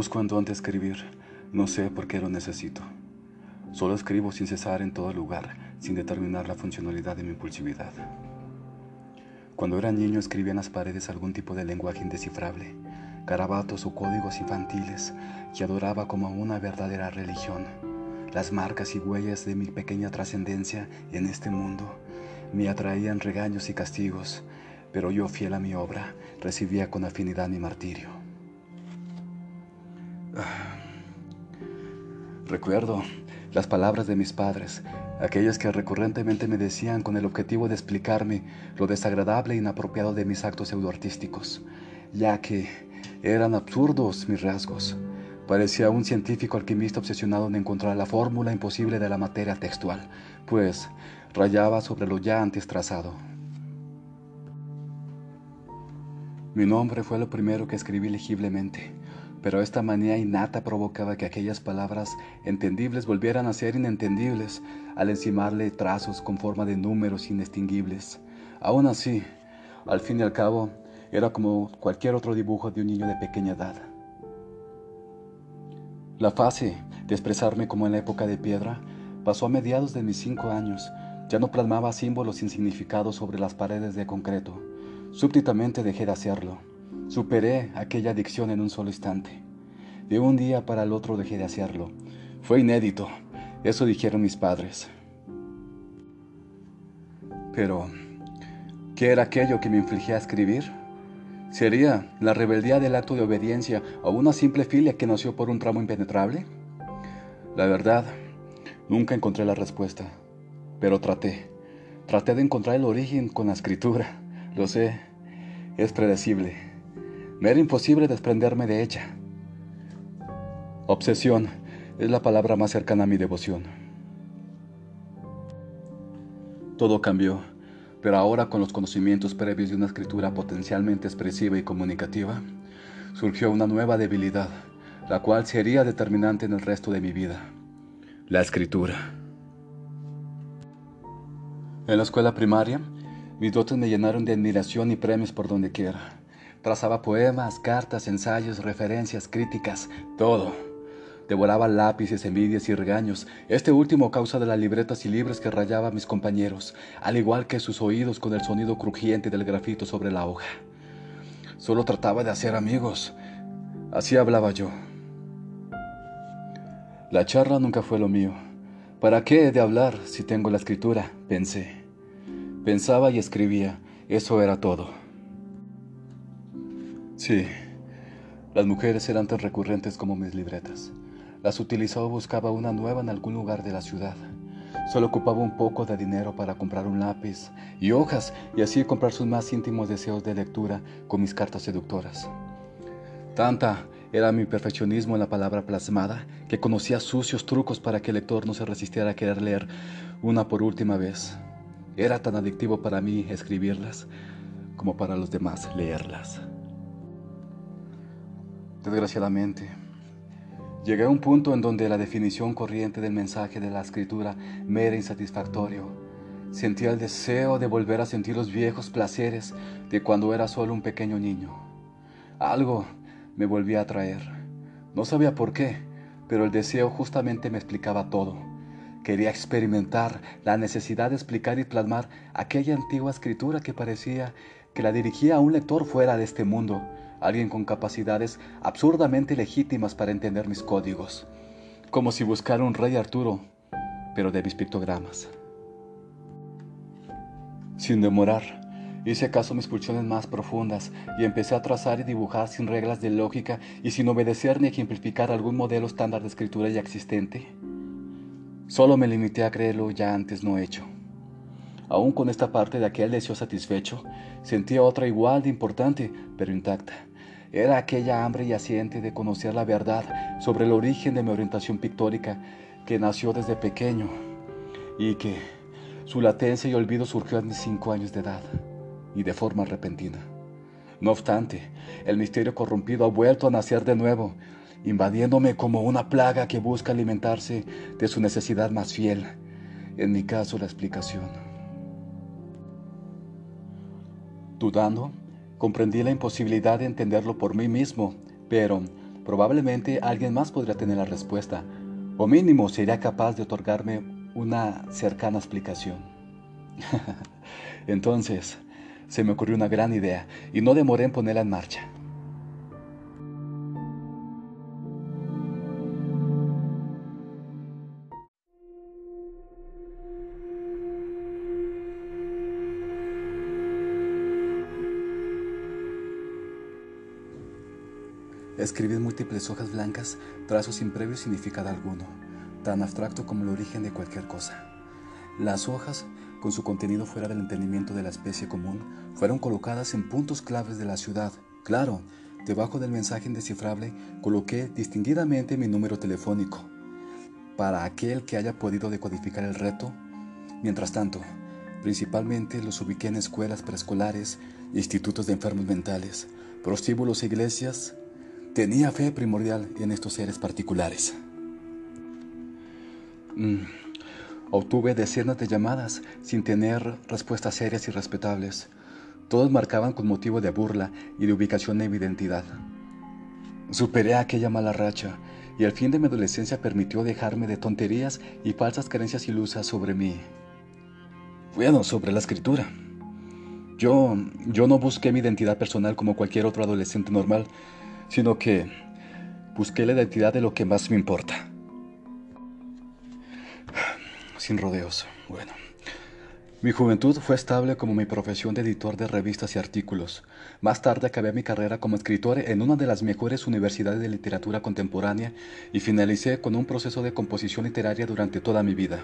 busco en escribir, no sé por qué lo necesito. Solo escribo sin cesar en todo lugar, sin determinar la funcionalidad de mi impulsividad. Cuando era niño escribía en las paredes algún tipo de lenguaje indescifrable, garabatos o códigos infantiles que adoraba como una verdadera religión. Las marcas y huellas de mi pequeña trascendencia en este mundo me atraían regaños y castigos, pero yo fiel a mi obra recibía con afinidad mi martirio. Recuerdo las palabras de mis padres, aquellas que recurrentemente me decían con el objetivo de explicarme lo desagradable e inapropiado de mis actos pseudoartísticos, ya que eran absurdos mis rasgos. Parecía un científico alquimista obsesionado en encontrar la fórmula imposible de la materia textual, pues rayaba sobre lo ya antes trazado. Mi nombre fue lo primero que escribí legiblemente, pero esta manía innata provocaba que aquellas palabras entendibles volvieran a ser inentendibles al encimarle trazos con forma de números indistinguibles. Aún así, al fin y al cabo, era como cualquier otro dibujo de un niño de pequeña edad. La fase de expresarme como en la época de piedra pasó a mediados de mis cinco años. Ya no plasmaba símbolos sin significado sobre las paredes de concreto. Súbitamente dejé de hacerlo. Superé aquella adicción en un solo instante. De un día para el otro dejé de hacerlo. Fue inédito, eso dijeron mis padres. Pero, ¿qué era aquello que me infligía a escribir? ¿Sería la rebeldía del acto de obediencia o una simple filia que nació por un tramo impenetrable? La verdad, nunca encontré la respuesta, pero traté. Traté de encontrar el origen con la escritura. Lo sé, es predecible. Me era imposible desprenderme de ella. Obsesión es la palabra más cercana a mi devoción. Todo cambió, pero ahora con los conocimientos previos de una escritura potencialmente expresiva y comunicativa, surgió una nueva debilidad, la cual sería determinante en el resto de mi vida. La escritura. En la escuela primaria, mis dotes me llenaron de admiración y premios por donde quiera. Trazaba poemas, cartas, ensayos, referencias, críticas, todo. Devoraba lápices, envidias y regaños, este último causa de las libretas y libros que rayaba a mis compañeros, al igual que sus oídos con el sonido crujiente del grafito sobre la hoja. Solo trataba de hacer amigos. Así hablaba yo. La charla nunca fue lo mío. ¿Para qué he de hablar si tengo la escritura? Pensé. Pensaba y escribía. Eso era todo. Sí, las mujeres eran tan recurrentes como mis libretas. Las utilizaba o buscaba una nueva en algún lugar de la ciudad. Solo ocupaba un poco de dinero para comprar un lápiz y hojas y así comprar sus más íntimos deseos de lectura con mis cartas seductoras. Tanta era mi perfeccionismo en la palabra plasmada que conocía sucios trucos para que el lector no se resistiera a querer leer una por última vez. Era tan adictivo para mí escribirlas como para los demás leerlas. Desgraciadamente, llegué a un punto en donde la definición corriente del mensaje de la escritura me era insatisfactorio. Sentía el deseo de volver a sentir los viejos placeres de cuando era solo un pequeño niño. Algo me volvía a atraer. No sabía por qué, pero el deseo justamente me explicaba todo. Quería experimentar la necesidad de explicar y plasmar aquella antigua escritura que parecía que la dirigía a un lector fuera de este mundo, alguien con capacidades absurdamente legítimas para entender mis códigos, como si buscara un rey Arturo, pero de mis pictogramas. Sin demorar, hice caso a mis pulsiones más profundas y empecé a trazar y dibujar sin reglas de lógica y sin obedecer ni ejemplificar algún modelo estándar de escritura ya existente. Solo me limité a creerlo ya antes no hecho. Aún con esta parte de aquel deseo satisfecho, sentía otra igual de importante, pero intacta era aquella hambre yaciente de conocer la verdad sobre el origen de mi orientación pictórica que nació desde pequeño y que su latencia y olvido surgió a mis cinco años de edad y de forma repentina. No obstante, el misterio corrompido ha vuelto a nacer de nuevo, invadiéndome como una plaga que busca alimentarse de su necesidad más fiel, en mi caso la explicación. Dudando, Comprendí la imposibilidad de entenderlo por mí mismo, pero Probablemente alguien más podría tener la respuesta, o mínimo sería capaz de otorgarme una cercana explicación. Entonces, se me ocurrió una gran idea y no demoré en ponerla en marcha. Escribí múltiples hojas blancas trazos sin previo significado alguno, tan abstracto como el origen de cualquier cosa. Las hojas, con su contenido fuera del entendimiento de la especie común, fueron colocadas en puntos claves de la ciudad. Claro, debajo del mensaje indescifrable coloqué distinguidamente mi número telefónico, para aquel que haya podido decodificar el reto. Mientras tanto, principalmente los ubiqué en escuelas preescolares, institutos de enfermos mentales, prostíbulos e iglesias, Tenía fe primordial en estos seres particulares. Mm, obtuve decenas de llamadas sin tener respuestas serias y respetables. Todos marcaban con motivo de burla y de ubicación de mi identidad. Superé aquella mala racha y el fin de mi adolescencia permitió dejarme de tonterías y falsas creencias ilusas sobre mí. Bueno, sobre la escritura. Yo, yo no busqué mi identidad personal como cualquier otro adolescente normal, sino que busqué la identidad de lo que más me importa. Sin rodeos, bueno. Mi juventud fue estable como mi profesión de editor de revistas y artículos. Más tarde acabé mi carrera como escritor en una de las mejores universidades de literatura contemporánea y finalicé con un proceso de composición literaria durante toda mi vida.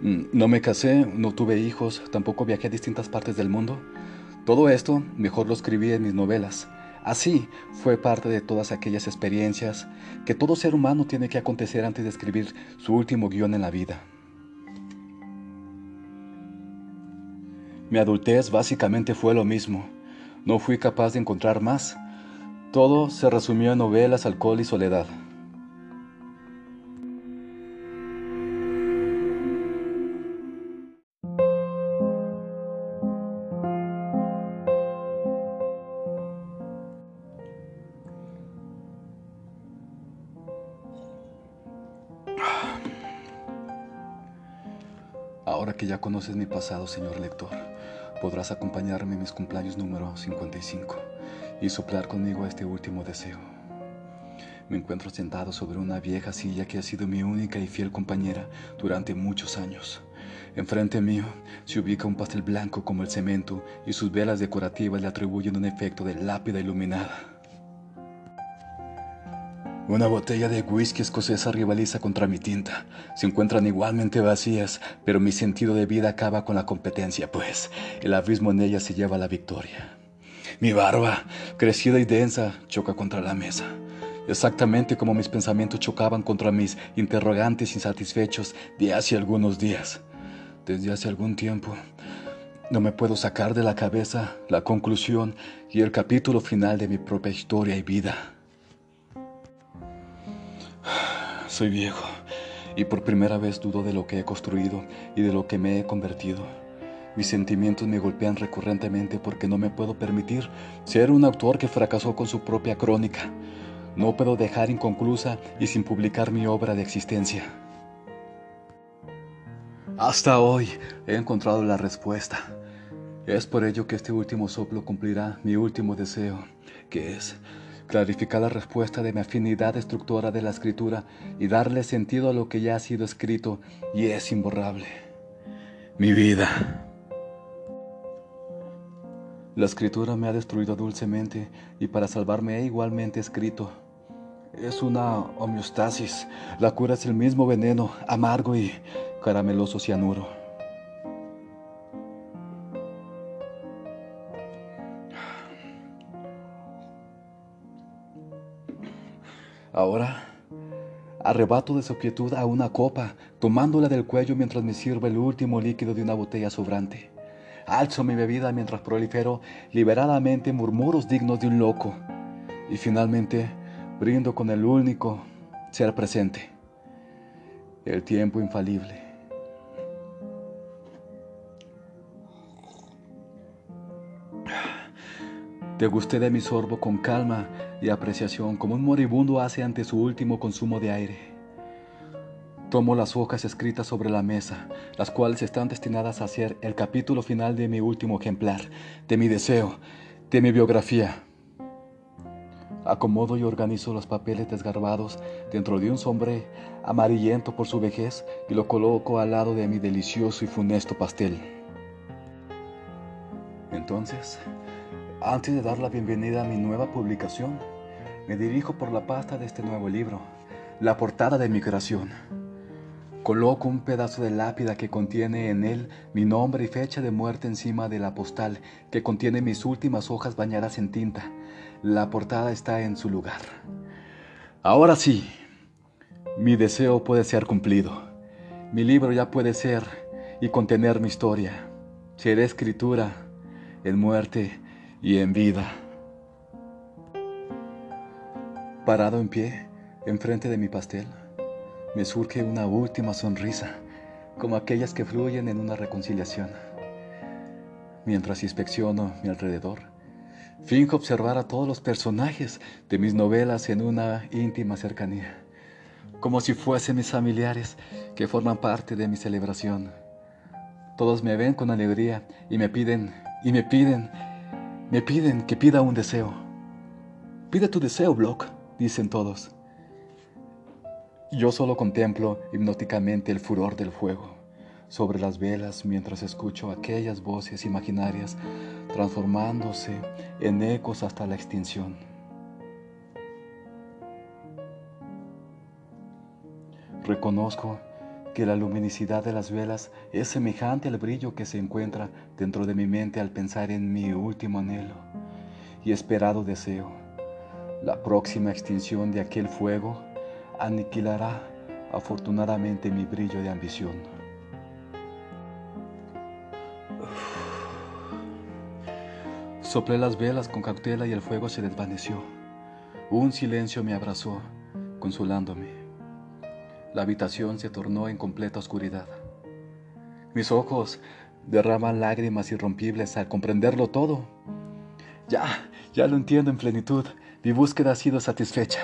Mm, no me casé, no tuve hijos, tampoco viajé a distintas partes del mundo. Todo esto mejor lo escribí en mis novelas, Así fue parte de todas aquellas experiencias que todo ser humano tiene que acontecer antes de escribir su último guion en la vida. Mi adultez básicamente fue lo mismo. No fui capaz de encontrar más. Todo se resumió en novelas, alcohol y soledad. Conoces mi pasado, señor lector, podrás acompañarme en mis cumpleaños número 55 y soplar conmigo este último deseo. Me encuentro sentado sobre una vieja silla que ha sido mi única y fiel compañera durante muchos años. Enfrente mío se ubica un pastel blanco como el cemento y sus velas decorativas le atribuyen un efecto de lápida iluminada. Una botella de whisky escocesa rivaliza contra mi tinta. Se encuentran igualmente vacías, pero mi sentido de vida acaba con la competencia, pues el abismo en ella se lleva la victoria. Mi barba, crecida y densa, choca contra la mesa. Exactamente como mis pensamientos chocaban contra mis interrogantes insatisfechos de hace algunos días. Desde hace algún tiempo, no me puedo sacar de la cabeza la conclusión y el capítulo final de mi propia historia y vida. Soy viejo y por primera vez dudo de lo que he construido y de lo que me he convertido. Mis sentimientos me golpean recurrentemente porque no me puedo permitir ser un autor que fracasó con su propia crónica. No puedo dejar inconclusa y sin publicar mi obra de existencia. Hasta hoy he encontrado la respuesta. Es por ello que este último soplo cumplirá mi último deseo, que es clarificar la respuesta de mi afinidad destructora de la escritura y darle sentido a lo que ya ha sido escrito y es imborrable. Mi vida. La escritura me ha destruido dulcemente y para salvarme he igualmente escrito. Es una homeostasis. La cura es el mismo veneno, amargo y carameloso cianuro. Ahora arrebato de su quietud a una copa, tomándola del cuello mientras me sirve el último líquido de una botella sobrante. Alzo mi bebida mientras prolifero liberadamente murmuros dignos de un loco. Y finalmente brindo con el único ser presente, el tiempo infalible. Gusté de mi sorbo con calma y apreciación, como un moribundo hace ante su último consumo de aire. Tomo las hojas escritas sobre la mesa, las cuales están destinadas a ser el capítulo final de mi último ejemplar, de mi deseo, de mi biografía. Acomodo y organizo los papeles desgarbados dentro de un sombré amarillento por su vejez y lo coloco al lado de mi delicioso y funesto pastel. Entonces, antes de dar la bienvenida a mi nueva publicación, me dirijo por la pasta de este nuevo libro, la portada de mi creación. Coloco un pedazo de lápida que contiene en él mi nombre y fecha de muerte encima de la postal que contiene mis últimas hojas bañadas en tinta. La portada está en su lugar. Ahora sí, mi deseo puede ser cumplido. Mi libro ya puede ser y contener mi historia. Seré escritura en muerte y en vida. Parado en pie, enfrente de mi pastel, me surge una última sonrisa, como aquellas que fluyen en una reconciliación. Mientras inspecciono mi alrededor, finjo observar a todos los personajes de mis novelas en una íntima cercanía, como si fuesen mis familiares que forman parte de mi celebración. Todos me ven con alegría y me piden, y me piden me piden que pida un deseo. Pide tu deseo, Block, dicen todos. Yo solo contemplo hipnóticamente el furor del fuego sobre las velas mientras escucho aquellas voces imaginarias transformándose en ecos hasta la extinción. Reconozco que la luminosidad de las velas es semejante al brillo que se encuentra dentro de mi mente al pensar en mi último anhelo y esperado deseo. La próxima extinción de aquel fuego aniquilará afortunadamente mi brillo de ambición. Soplé las velas con cautela y el fuego se desvaneció. Un silencio me abrazó, consolándome la habitación se tornó en completa oscuridad. Mis ojos derraman lágrimas irrompibles al comprenderlo todo. Ya, ya lo entiendo en plenitud. Mi búsqueda ha sido satisfecha.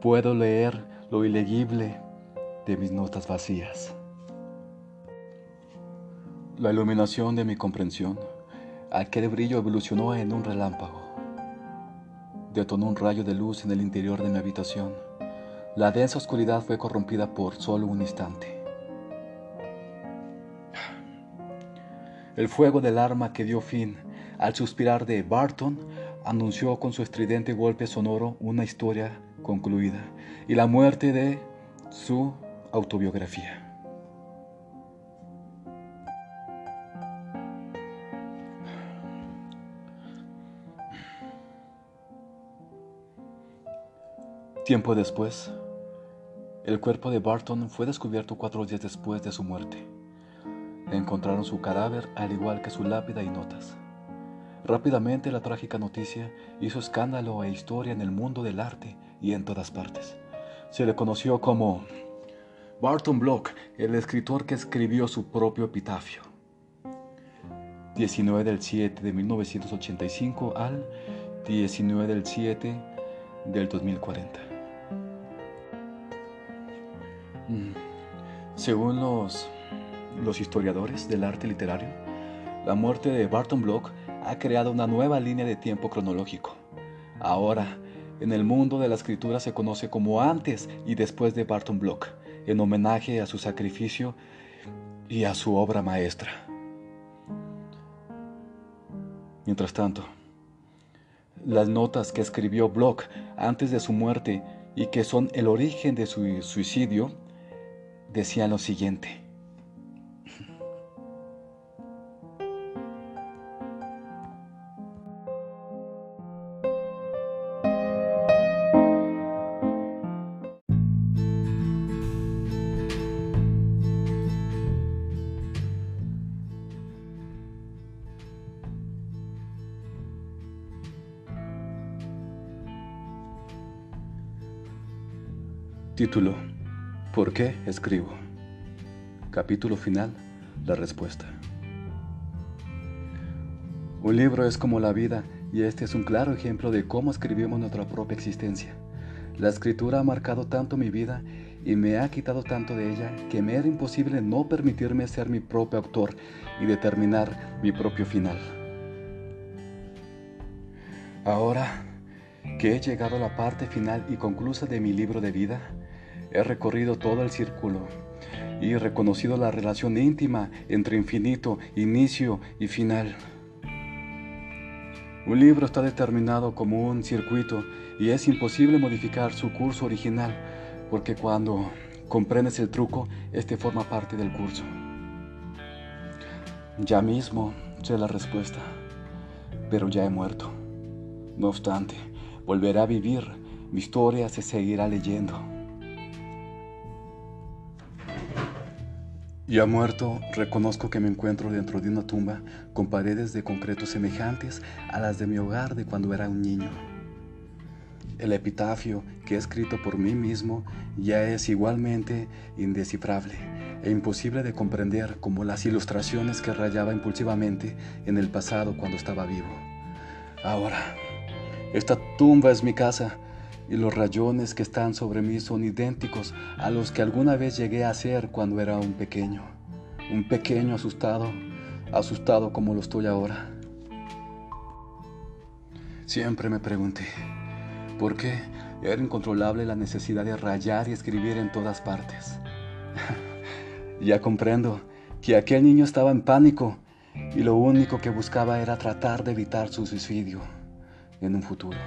Puedo leer lo ilegible de mis notas vacías. La iluminación de mi comprensión, aquel brillo evolucionó en un relámpago. Detonó un rayo de luz en el interior de mi habitación la densa oscuridad fue corrompida por solo un instante. El fuego del arma que dio fin al suspirar de Barton anunció con su estridente golpe sonoro una historia concluida y la muerte de su autobiografía. Tiempo después, el cuerpo de Barton fue descubierto cuatro días después de su muerte. Encontraron su cadáver al igual que su lápida y notas. Rápidamente la trágica noticia hizo escándalo e historia en el mundo del arte y en todas partes. Se le conoció como Barton Block, el escritor que escribió su propio epitafio. 19 del 7 de 1985 al 19 del 7 del 2040. Según los, historiadores del arte literario, la muerte de Barton Block ha creado una nueva línea de tiempo cronológico. Ahora, en el mundo de la escritura se conoce como antes y después de Barton Block, en homenaje a su sacrificio y a su obra maestra. Mientras tanto, las notas que escribió Block antes de su muerte y que son el origen de su suicidio decía lo siguiente. Título ¿Por qué escribo? Capítulo final, la respuesta. Un libro es como la vida y este es un claro ejemplo de cómo escribimos nuestra propia existencia. La escritura ha marcado tanto mi vida y me ha quitado tanto de ella que me era imposible no permitirme ser mi propio autor y determinar mi propio final. Ahora que he llegado a la parte final y conclusa de mi libro de vida, he recorrido todo el círculo y reconocido la relación íntima entre infinito, inicio y final. Un libro está determinado como un circuito y es imposible modificar su curso original porque cuando comprendes el truco, este forma parte del curso. Ya mismo sé la respuesta, pero ya he muerto. No obstante, volveré a vivir, mi historia se seguirá leyendo. Ya muerto, reconozco que me encuentro dentro de una tumba con paredes de concreto semejantes a las de mi hogar de cuando era un niño. El epitafio que he escrito por mí mismo ya es igualmente indescifrable e imposible de comprender como las ilustraciones que rayaba impulsivamente en el pasado cuando estaba vivo. Ahora, esta tumba es mi casa y los rayones que están sobre mí son idénticos a los que alguna vez llegué a ser cuando era un pequeño, un pequeño asustado, asustado como lo estoy ahora. Siempre me pregunté, ¿por qué era incontrolable la necesidad de rayar y escribir en todas partes? ya comprendo que aquel niño estaba en pánico y lo único que buscaba era tratar de evitar su suicidio en un futuro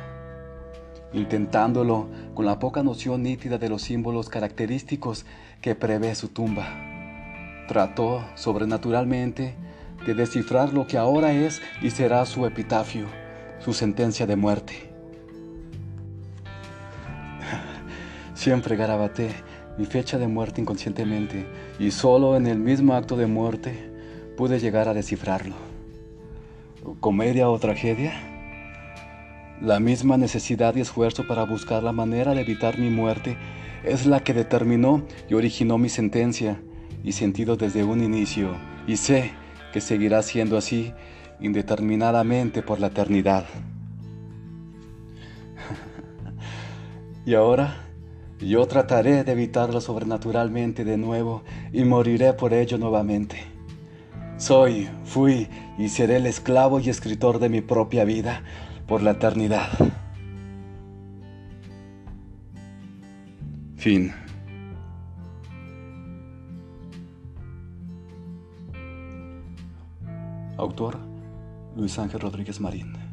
intentándolo con la poca noción nítida de los símbolos característicos que prevé su tumba. Trató sobrenaturalmente de descifrar lo que ahora es y será su epitafio, su sentencia de muerte. Siempre garabaté mi fecha de muerte inconscientemente y solo en el mismo acto de muerte pude llegar a descifrarlo. ¿Comedia o tragedia? La misma necesidad y esfuerzo para buscar la manera de evitar mi muerte es la que determinó y originó mi sentencia y sentido desde un inicio, y sé que seguirá siendo así indeterminadamente por la eternidad. y ahora yo trataré de evitarlo sobrenaturalmente de nuevo y moriré por ello nuevamente. Soy, fui y seré el esclavo y escritor de mi propia vida por la eternidad. Fin. Autor Luis Ángel Rodríguez Marín.